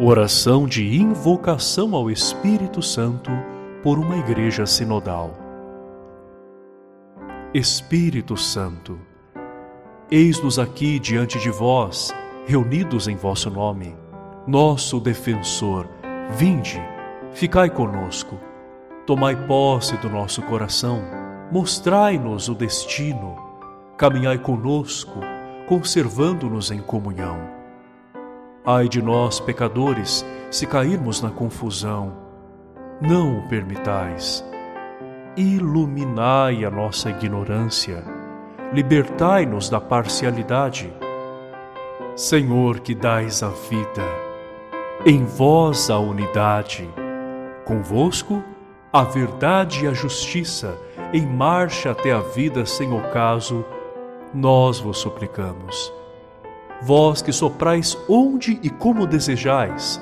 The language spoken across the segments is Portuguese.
Oração de invocação ao Espírito Santo por uma igreja sinodal. Espírito Santo, eis-nos aqui diante de vós, reunidos em vosso nome. Nosso defensor, vinde, ficai conosco. Tomai posse do nosso coração, mostrai-nos o destino. Caminhai conosco, conservando-nos em comunhão Ai de nós, pecadores, se cairmos na confusão. Não o permitais. Iluminai a nossa ignorância. Libertai-nos da parcialidade. Senhor, que dais a vida, em vós a unidade, convosco a verdade e a justiça, em marcha até a vida sem ocaso, nós vos suplicamos vós que soprais onde e como desejais,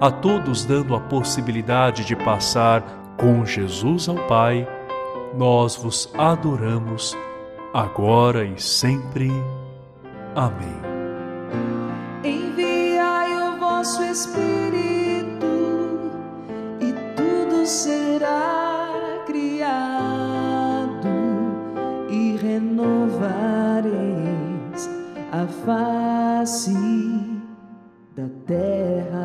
a todos dando a possibilidade de passar com Jesus ao Pai, nós vos adoramos, agora e sempre. Amém. Enviai o vosso Espírito, e tudo será criado, e renovareis a face da terra.